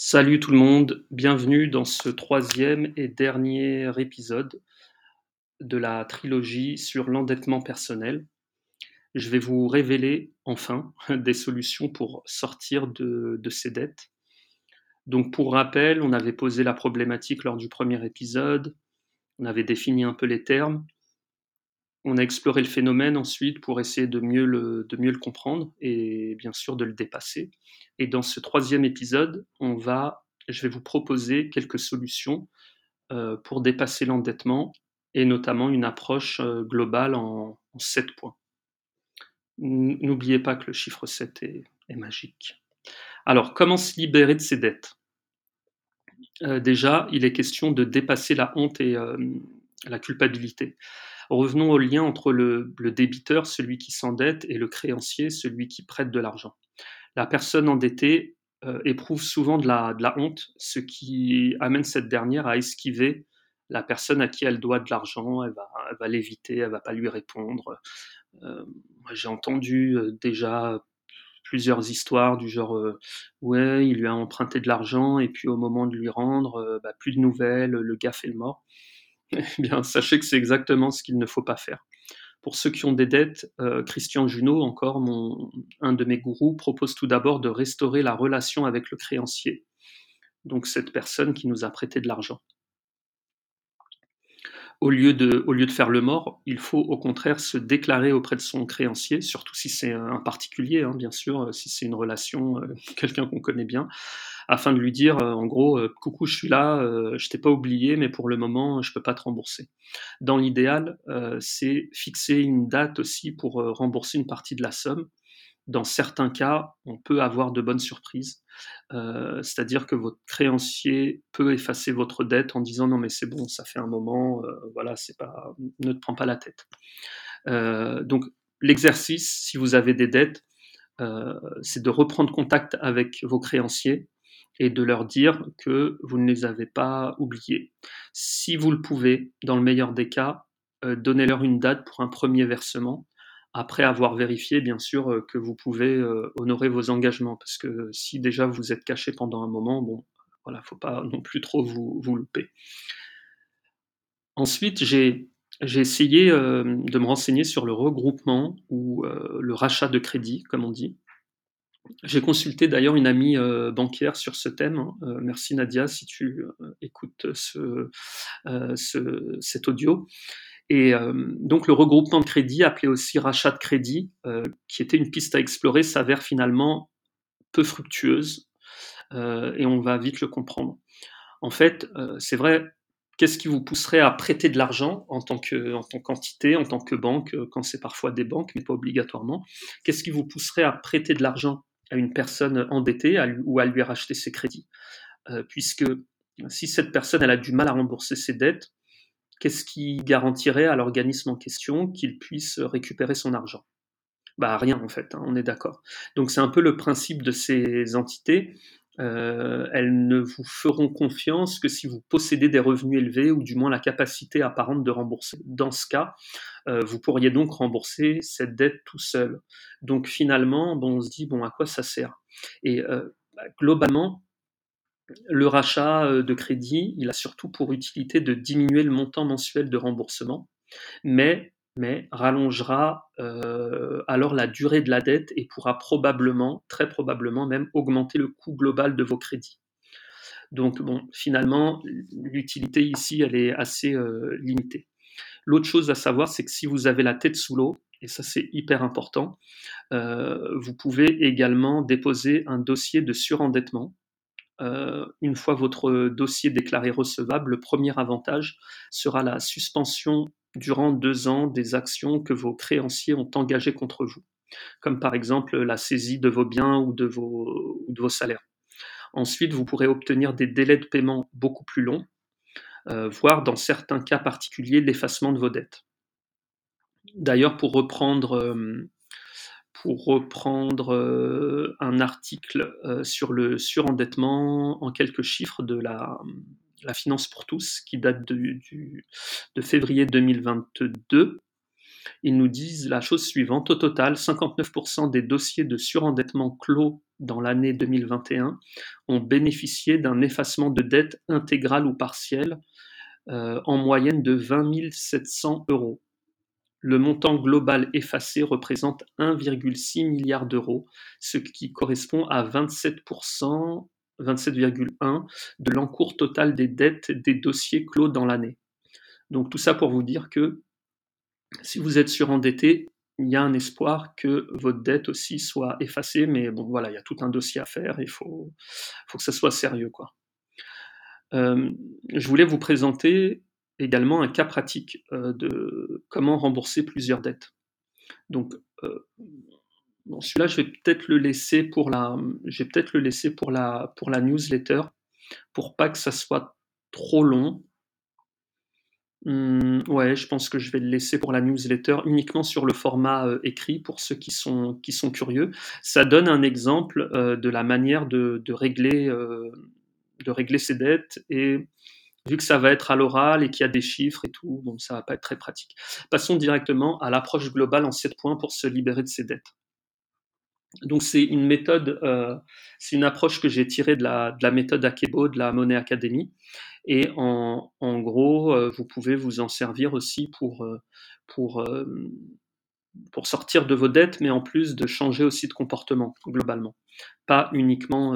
Salut tout le monde, bienvenue dans ce troisième et dernier épisode de la trilogie sur l'endettement personnel. Je vais vous révéler enfin des solutions pour sortir de, ces dettes. Donc pour rappel, on avait posé la problématique lors du premier épisode, on avait défini un peu les termes, on a exploré le phénomène ensuite pour essayer de mieux, le, comprendre et bien sûr de le dépasser. Et dans ce troisième épisode, on va, je vais vous proposer quelques solutions euh, pour dépasser l'endettement et notamment une approche euh, globale en, en 7 points. N'oubliez pas que le chiffre 7 est, magique. Alors, comment se libérer de ces dettes? Euh, Déjà, il est question de dépasser la honte et la culpabilité. Revenons au lien entre le, débiteur, celui qui s'endette, et le créancier, celui qui prête de l'argent. La personne endettée euh, éprouve souvent de la, honte, ce qui amène cette dernière à esquiver la personne à qui elle doit de l'argent, elle va, l'éviter, elle va pas lui répondre. Euh, J'ai entendu euh, déjà plusieurs histoires du genre ouais il lui a emprunté de l'argent et puis au moment de lui rendre bah, plus de nouvelles le gars fait le mort eh bien, sachez que c'est exactement ce qu'il ne faut pas faire. Pour ceux qui ont des dettes, euh, Christian Junot, encore un de mes gourous, propose tout d'abord de restaurer la relation avec le créancier, donc cette personne qui nous a prêté de l'argent. Au lieu, de, au lieu de faire le mort, il faut au contraire se déclarer auprès de son créancier, surtout si c'est un particulier, hein, bien sûr, si c'est une relation, euh, quelqu'un qu'on connaît bien, afin de lui dire euh, en gros euh, coucou je suis là, euh, je t'ai pas oublié mais pour le moment je peux pas te rembourser. Dans l'idéal, c'est fixer une date aussi pour rembourser une partie de la somme. Dans certains cas, on peut avoir de bonnes surprises, euh, c'est-à-dire que votre créancier peut effacer votre dette en disant non mais c'est bon, ça fait un moment, euh, voilà, c'est pas, ne te prends pas la tête. Euh, donc l'exercice, si vous avez des dettes, c'est de reprendre contact avec vos créanciers et de leur dire que vous ne les avez pas oubliés. Si vous le pouvez, dans le meilleur des cas, euh, donnez-leur une date pour un premier versement, après avoir vérifié, bien sûr, euh, que vous pouvez euh, honorer vos engagements. Parce que si déjà vous êtes caché pendant un moment, bon, voilà, faut pas non plus trop vous, vous louper. Ensuite, j'ai j'ai essayé de me renseigner sur le regroupement ou le rachat de crédit, comme on dit. J'ai consulté d'ailleurs une amie euh, banquière sur ce thème. Euh, merci Nadia si tu euh, écoutes ce, ce, cet audio. Et donc le regroupement de crédit, appelé aussi rachat de crédit, qui était une piste à explorer, s'avère finalement peu fructueuse et on va vite le comprendre. En fait, c'est vrai, qu'est-ce qui vous pousserait à prêter de l'argent en tant en tant qu'entité, en tant que banque, quand c'est parfois des banques, mais pas obligatoirement? Qu'est-ce qui vous pousserait à prêter de l'argent à une personne endettée ou à lui racheter ses crédits. Euh, puisque si cette personne a du mal à rembourser ses dettes, qu'est-ce qui garantirait à l'organisme en question qu'il puisse récupérer son argent? Bah rien en fait, hein, on est d'accord. Donc c'est un peu le principe de ces entités euh, elles ne vous feront confiance que si vous possédez des revenus élevés ou du moins la capacité apparente de rembourser. Dans ce cas, euh, vous pourriez donc rembourser cette dette tout seul. Donc finalement, bon, on se dit, bon, à quoi ça sert? Et euh, bah, globalement, le rachat de crédit, il a surtout pour utilité de diminuer le montant mensuel de remboursement, mais mais rallongera euh, alors la durée de la dette et pourra probablement, très probablement même, augmenter le coût global de vos crédits. Donc bon, finalement, l'utilité ici, elle est assez euh, limitée. L'autre chose à savoir, c'est que si vous avez la tête sous l'eau, et ça c'est hyper important, euh, vous pouvez également déposer un dossier de surendettement. Une fois votre dossier déclaré recevable, le premier avantage sera la suspension durant deux ans des actions que vos créanciers ont engagées contre vous, comme par exemple la saisie de vos biens ou de vos, salaires. Ensuite, vous pourrez obtenir des délais de paiement beaucoup plus longs, euh, voire dans certains cas particuliers l'effacement de vos dettes. D'ailleurs, pour reprendre, euh, pour reprendre euh, un article sur le surendettement en quelques chiffres de la, la Finance pour tous, qui date de, du, février 2022, ils nous disent la chose suivante. Au total, 59% des dossiers de surendettement clos dans l'année 2021 ont bénéficié d'un effacement de dette intégral ou partiel euh, en moyenne de 20 700 euros. Le montant global effacé représente 1,6 milliard d'euros, ce qui correspond à 27%, 27,1% de l'encours total des dettes des dossiers clos dans l'année. Donc tout ça pour vous dire que si vous êtes surendetté, il y a un espoir que votre dette aussi soit effacée, mais bon voilà, il y a tout un dossier à faire, il faut, que ça soit sérieux. Quoi. Euh, je voulais vous présenter également un cas pratique euh, de comment rembourser plusieurs dettes. Donc, euh, celui-là, je vais peut-être le laisser pour la, je vais peut-être le laisser pour la, pour la newsletter, pour pas que ça soit trop long. Mmh, ouais, je pense que je vais le laisser pour la newsletter uniquement sur le format euh, écrit pour ceux qui sont, qui sont curieux. Ça donne un exemple euh, de la manière de, de régler, euh, de régler ses dettes et vu que ça va être à l'oral et qu'il y a des chiffres et tout, bon, ça va pas être très pratique. Passons directement à l'approche globale en 7 points pour se libérer de ses dettes. Donc c'est une méthode, c'est une approche que j'ai tirée de la, de la méthode Akebo, de la Monnaie Academy. Et en, gros, euh, vous pouvez vous en servir aussi pour, euh, pour, euh, sortir de vos dettes, mais en plus de changer aussi de comportement globalement. Pas uniquement,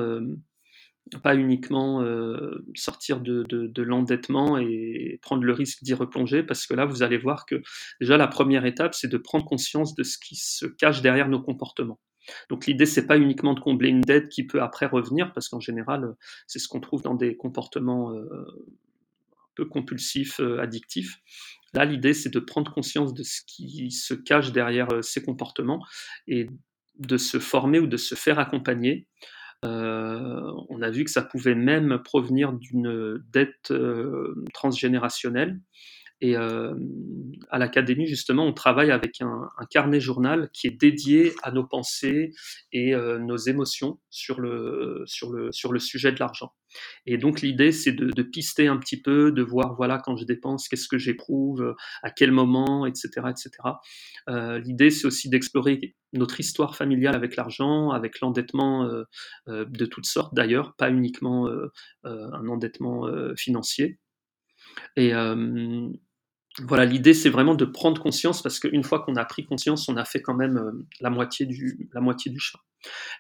sortir de, l'endettement et prendre le risque d'y replonger, parce que là, vous allez voir que déjà la première étape, c'est de prendre conscience de ce qui se cache derrière nos comportements. Donc l'idée, c'est pas uniquement de combler une dette qui peut après revenir, parce qu'en général, c'est ce qu'on trouve dans des comportements euh, un peu compulsifs, euh, addictifs. Là, l'idée, c'est de prendre conscience de ce qui se cache derrière euh, ces comportements et de se former ou de se faire accompagner. on a vu que ça pouvait même provenir d'une dette transgénérationnelle. Et euh, à l'académie, justement, on travaille avec un, carnet journal qui est dédié à nos pensées et euh, nos émotions sur le, sujet de l'argent. Et donc l'idée, c'est de, pister un petit peu, de voir, voilà, quand je dépense, qu'est-ce que j'éprouve, à quel moment, etc. etc. Euh, l'idée, c'est aussi d'explorer notre histoire familiale avec l'argent, avec l'endettement de toutes sortes d'ailleurs, pas uniquement un endettement financier. Et voilà, l'idée c'est vraiment de prendre conscience parce qu'une fois qu'on a pris conscience, on a fait quand même euh, la, moitié du, la moitié du chemin.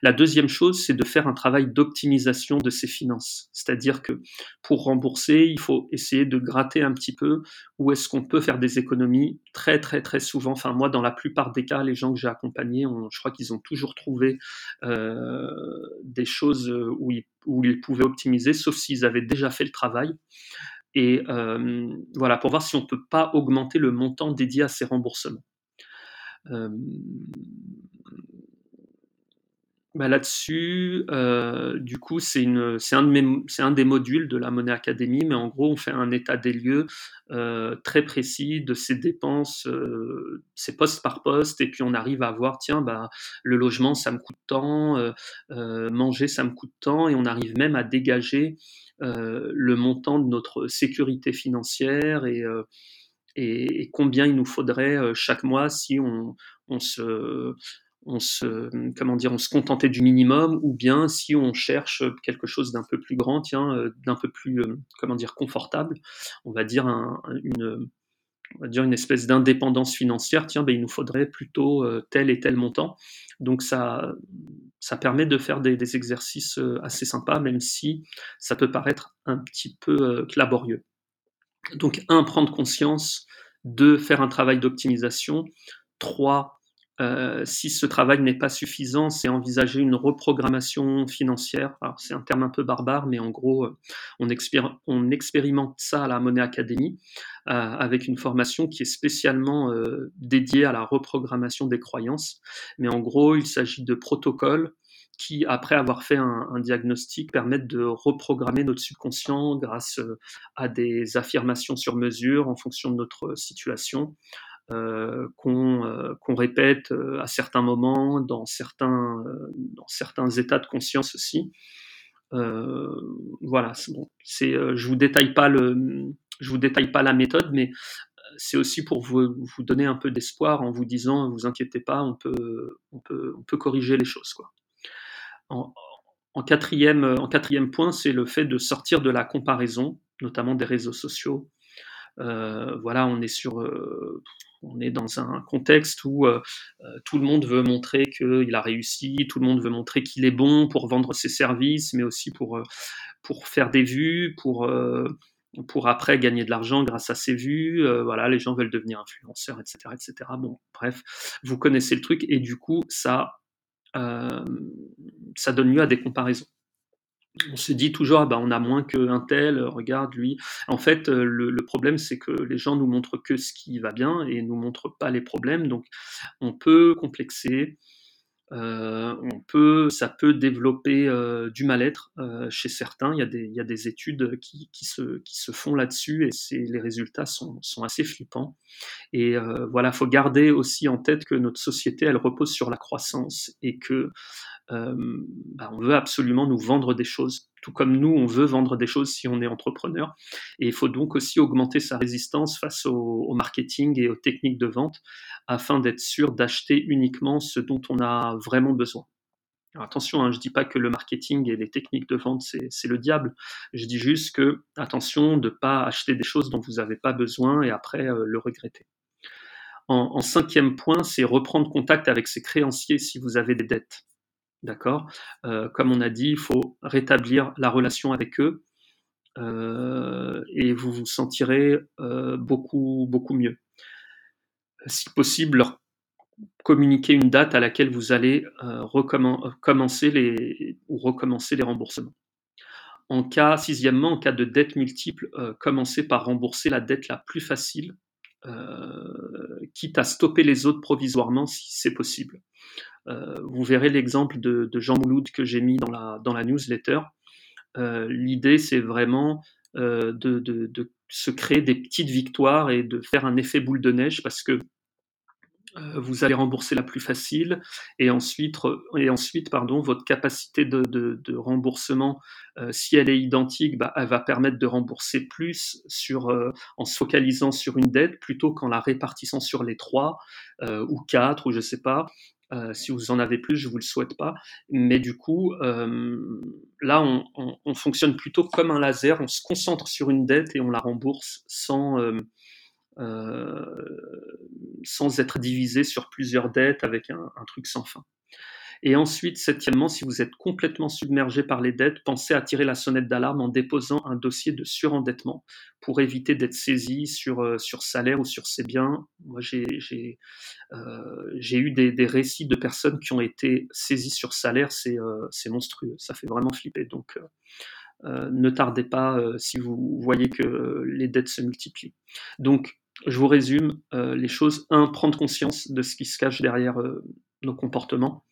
La deuxième chose, c'est de faire un travail d'optimisation de ses finances. C'est-à-dire que pour rembourser, il faut essayer de gratter un petit peu où est-ce qu'on peut faire des économies. Très, très, très souvent, enfin moi, dans la plupart des cas, les gens que j'ai accompagnés, je crois qu'ils ont toujours trouvé euh, des choses où ils, où ils pouvaient optimiser, sauf s'ils avaient déjà fait le travail et euh, voilà, pour voir si on ne peut pas augmenter le montant dédié à ces remboursements. Euh, bah là-dessus, euh, du coup, c'est un, des modules de la Monnaie Académie, mais en gros, on fait un état des lieux très précis de ces dépenses, ces postes par poste, et puis on arrive à voir, tiens, bah, le logement, ça me coûte tant, manger, ça me coûte tant, et on arrive même à dégager euh, le montant de notre sécurité financière et, euh, combien il nous faudrait euh, chaque mois si on se on se, comment dire, on se contentait du minimum, ou bien si on cherche quelque chose d'un peu plus grand, tiens, d'un peu plus, comment dire, confortable, on va dire une, on va dire une espèce d'indépendance financière, tiens, ben, il nous faudrait plutôt tel et tel montant. Donc ça, ça permet de faire des, exercices euh, assez sympas, même si ça peut paraître un petit peu euh, laborieux. Donc, un, prendre conscience, deux, faire un travail d'optimisation, trois, euh, si ce travail n'est pas suffisant, c'est envisager une reprogrammation financière. C'est un terme un peu barbare, mais en gros, on, on expérimente ça à la Monnaie Académie avec une formation qui est spécialement dédiée à la reprogrammation des croyances. Mais en gros, il s'agit de protocoles qui, après avoir fait un, diagnostic, permettent de reprogrammer notre subconscient grâce à des affirmations sur mesure en fonction de notre situation. Euh, euh, qu'on répète euh, à certains moments, dans certains, états de conscience aussi. voilà, je vous détaille pas vous détaille pas la méthode, mais c'est aussi pour vous, donner un peu d'espoir en vous disant, vous inquiétez pas, on peut, corriger les choses, en quatrième point, c'est le fait de sortir de la comparaison, notamment des réseaux sociaux. Voilà, on est sur, on est dans un contexte où euh, euh, tout le monde veut montrer qu'il a réussi, tout le monde veut montrer qu'il est bon pour vendre ses services, mais aussi pour, euh, faire des vues, pour, après gagner de l'argent grâce à ses vues. voilà, les gens veulent devenir influenceurs, etc., etc. Bon, bref, vous connaissez le truc et du coup, ça donne lieu à des comparaisons on se dit toujours, ah bah, on a moins qu'un tel, regarde lui. En fait, euh, le, problème, c'est que les gens nous montrent que ce qui va bien et nous montrent pas les problèmes. Donc, on peut complexer, euh, on peut, ça peut développer euh, du mal-être chez certains. Il y, a des, il y a des études qui, qui, se, qui se font là-dessus et les résultats sont, sont, assez flippants. Et voilà, faut garder aussi en tête que notre société, elle repose sur la croissance et que euh, bah, on veut absolument nous vendre des choses, tout comme nous, on veut vendre des choses si on est entrepreneur. Et il faut donc aussi augmenter sa résistance face au, marketing et aux techniques de vente afin d'être sûr d'acheter uniquement ce dont on a vraiment besoin. attention, hein, je ne dis pas que le marketing et les techniques de vente, c'est le diable. Je dis juste que, attention, de ne pas acheter des choses dont vous n'avez pas besoin et après euh, le regretter. en cinquième point, c'est reprendre contact avec ses créanciers si vous avez des dettes. D'accord? Euh, Comme on a dit, il faut rétablir la relation avec eux euh, et vous vous sentirez euh, beaucoup, beaucoup mieux. Si possible, leur communiquer une date à laquelle vous allez recommencer les, recommencer les remboursements. En cas, sixièmement, en cas de dette multiple, commencez par rembourser la dette la plus facile, quitte à stopper les autres provisoirement si c'est possible. Euh, vous verrez l'exemple de, Jean Mouloud que j'ai mis dans la, dans la newsletter. Euh, l'idée, c'est vraiment euh, de, de, se créer des petites victoires et de faire un effet boule de neige parce que vous allez rembourser la plus facile et ensuite, et ensuite pardon, votre capacité de, de, remboursement, si elle est identique, bah, elle va permettre de rembourser plus sur, en se focalisant sur une dette plutôt qu'en la répartissant sur les trois ou quatre ou je sais pas. Euh, si vous en avez plus, je vous le souhaite pas. Mais du coup, euh, là, on, fonctionne plutôt comme un laser. On se concentre sur une dette et on la rembourse sans, euh, sans être divisé sur plusieurs dettes avec un truc sans fin. Et ensuite, septièmement, si vous êtes complètement submergé par les dettes, pensez à tirer la sonnette d'alarme en déposant un dossier de surendettement pour éviter d'être saisi sur, euh, sur salaire ou sur ses biens. Moi, j'ai euh, eu des, des, récits de personnes qui ont été saisies sur salaire, c'est euh, monstrueux, ça fait vraiment flipper. Donc, euh, ne tardez pas si vous voyez que les dettes se multiplient. Donc, je vous résume les choses. Un, prendre conscience de ce qui se cache derrière nos comportements.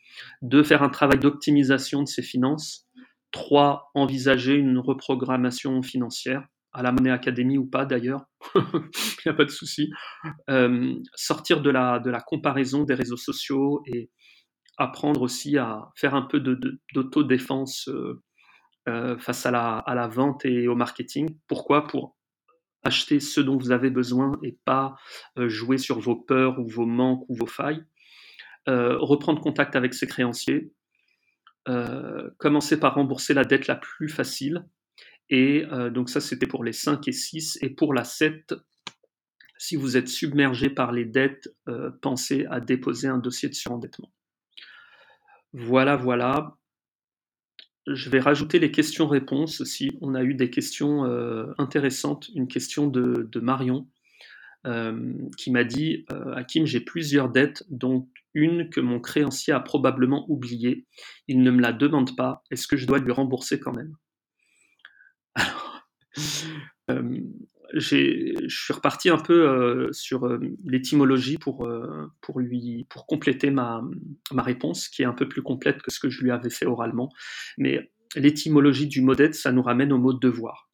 Deux, faire un travail d'optimisation de ses finances. Trois, envisager une reprogrammation financière, à la Monnaie Académie ou pas d'ailleurs, il n'y a pas de souci. Euh, sortir de la, comparaison des réseaux sociaux et apprendre aussi à faire un peu d'autodéfense euh, euh, face à la, à la vente et au marketing. Pourquoi? Pour acheter ce dont vous avez besoin et pas jouer sur vos peurs ou vos manques ou vos failles. Euh, reprendre contact avec ses créanciers, euh, commencer par rembourser la dette la plus facile. Et euh, donc ça, c'était pour les 5 et 6. Et pour la 7, si vous êtes submergé par les dettes, pensez à déposer un dossier de surendettement. Voilà, voilà. Je vais rajouter les questions-réponses aussi. On a eu des questions intéressantes. Une question de Marion qui m'a dit Hakim, j'ai plusieurs dettes, dont une que mon créancier a probablement oubliée. Il ne me la demande pas. Est-ce que je dois lui rembourser quand même? Alors, je suis reparti un peu sur l'étymologie pour, pour, pour compléter ma, ma réponse, qui est un peu plus complète que ce que je lui avais fait oralement. Mais l'étymologie du mot dette, ça nous ramène au mot devoir.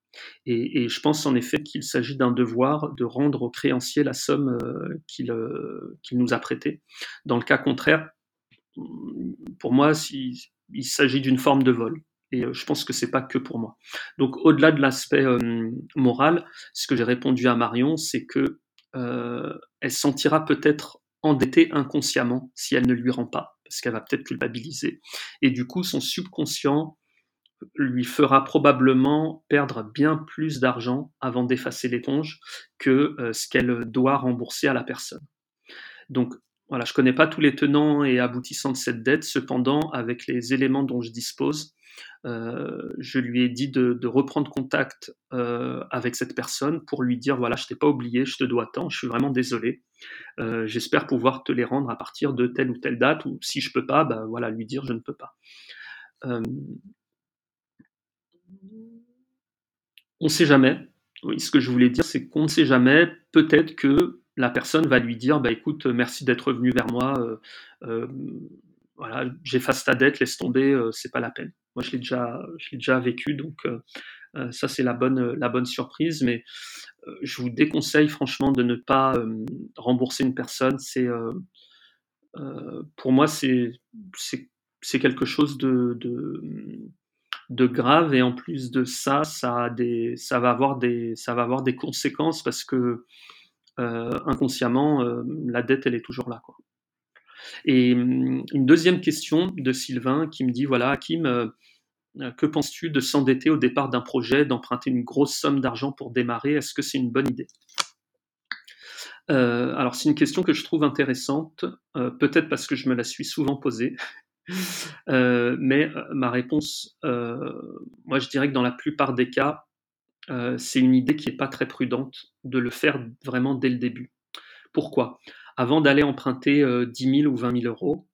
Et, je pense en effet qu'il s'agit d'un devoir de rendre au créancier la somme euh, euh, qu'il nous a prêtée. Dans le cas contraire, pour moi, il, s'agit d'une forme de vol. Et euh, je pense que c'est pas que pour moi. Donc, au-delà de l'aspect moral, ce que j'ai répondu à Marion, c'est que elle sentira peut-être endettée inconsciemment si elle ne lui rend pas. parce qu'elle va peut-être culpabiliser. Et du coup, son subconscient lui fera probablement perdre bien plus d'argent avant d'effacer l'éponge que euh, ce qu'elle doit rembourser à la personne. Donc voilà, je ne connais pas tous les tenants et aboutissants de cette dette, cependant, avec les éléments dont je dispose, euh, je lui ai dit de, reprendre contact euh, avec cette personne pour lui dire voilà, je t'ai pas oublié, je te dois tant, je suis vraiment désolé. J'espère pouvoir te les rendre à partir de telle ou telle date, ou si je peux pas, bah, voilà, lui dire je ne peux pas. On ne sait jamais. Oui, ce que je voulais dire, c'est qu'on ne sait jamais. Peut-être que la personne va lui dire bah écoute, merci d'être venu vers moi. voilà, j'efface ta dette, laisse tomber, c'est pas la peine. Moi, je l'ai déjà, je l'ai déjà vécu, donc euh, euh, ça c'est la bonne, la bonne surprise. Mais euh, je vous déconseille franchement de ne pas rembourser une personne. C'est, pour moi, c'est, c'est, quelque chose de, grave et en plus de ça, ça, a des, ça va avoir des, ça va avoir des conséquences parce que inconsciemment, la dette elle est toujours là, quoi. Et hum, une deuxième question de Sylvain qui me dit voilà, Hakim, euh, que penses-tu de s'endetter au départ d'un projet, d'emprunter une grosse somme d'argent pour démarrer? Est-ce que c'est une bonne idée? Euh, alors c'est une question que je trouve intéressante, euh, peut-être parce que je me la suis souvent posée, mais ma réponse, moi je dirais que dans la plupart des cas, c'est une idée qui n'est pas très prudente de le faire vraiment dès le début. Pourquoi? Avant d'aller emprunter 10 000 ou 20 000 euros,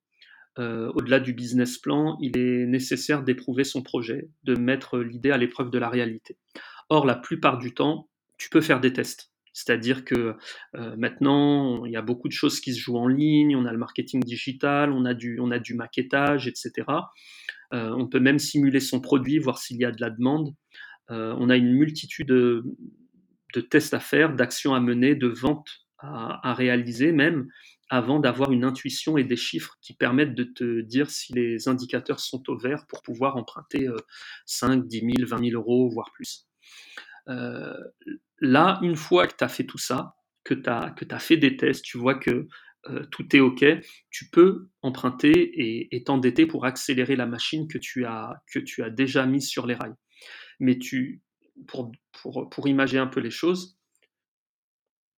au-delà du business plan, il est nécessaire d'éprouver son projet, de mettre l'idée à l'épreuve de la réalité. Or, la plupart du temps, tu peux faire des tests. C'est-à-dire que maintenant, il y a beaucoup de choses qui se jouent en ligne, on a le marketing digital, on a du, on a du maquettage, etc. on peut même simuler son produit, voir s'il y a de la demande. on a une multitude de, tests à faire, d'actions à mener, de ventes à, réaliser même avant d'avoir une intuition et des chiffres qui permettent de te dire si les indicateurs sont au vert pour pouvoir emprunter 5, 10 000, 20 000 euros, voire plus. Euh, là, une fois que tu as fait tout ça, que tu as, que fait des tests, tu vois que euh, tout est OK, tu peux emprunter et, et t'endetter pour accélérer la machine que tu as, que tu as déjà mise sur les rails. Mais tu, pour, pour, pour imager un peu les choses,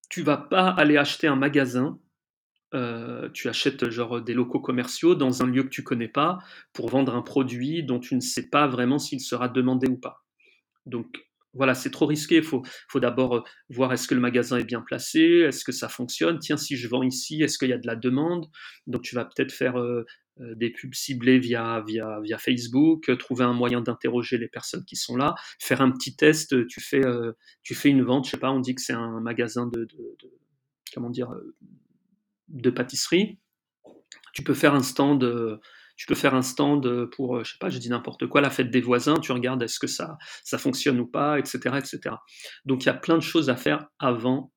tu vas pas aller acheter un magasin, euh, tu achètes genre des locaux commerciaux dans un lieu que tu connais pas pour vendre un produit dont tu ne sais pas vraiment s'il sera demandé ou pas. Donc voilà, c'est trop risqué. Il faut, d'abord euh, voir est-ce que le magasin est bien placé, est-ce que ça fonctionne. Tiens, si je vends ici, est-ce qu'il y a de la demande? Donc tu vas peut-être faire euh, euh, des pubs ciblées via, Facebook, euh, trouver un moyen d'interroger les personnes qui sont là, faire un petit test, tu fais, euh, une vente, je sais pas, on dit que c'est un magasin de, comment dire, de pâtisserie. Tu peux faire un stand, tu peux faire un stand pour, je sais pas, je dis n'importe quoi, la fête des voisins, tu regardes est-ce que ça, ça fonctionne ou pas, etc., etc. Donc il y a plein de choses à faire avant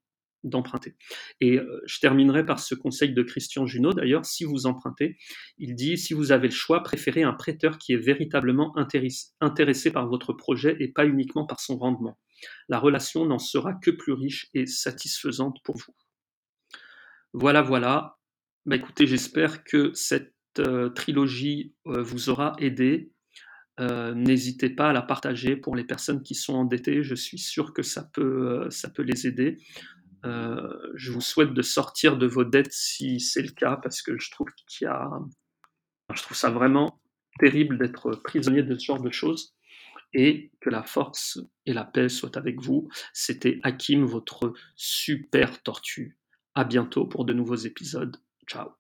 d'emprunter. Et euh, je terminerai par ce conseil de Christian Junot, d'ailleurs, si vous empruntez, il dit, si vous avez le choix, préférez un prêteur qui est véritablement intéressé par votre projet et pas uniquement par son rendement. La relation n'en sera que plus riche et satisfaisante pour vous. Voilà, voilà. Bah, écoutez, j'espère que cette euh, trilogie euh, vous aura aidé. N'hésitez pas à la partager pour les personnes qui sont endettées. Je suis sûr que ça peut, les aider. Euh, je vous souhaite de sortir de vos dettes si c'est le cas, parce que je trouve qu'il y a, je trouve ça vraiment terrible d'être prisonnier de ce genre de choses et que la force et la paix soient avec vous. C'était Hakim, votre super tortue. À bientôt pour de nouveaux épisodes. Ciao.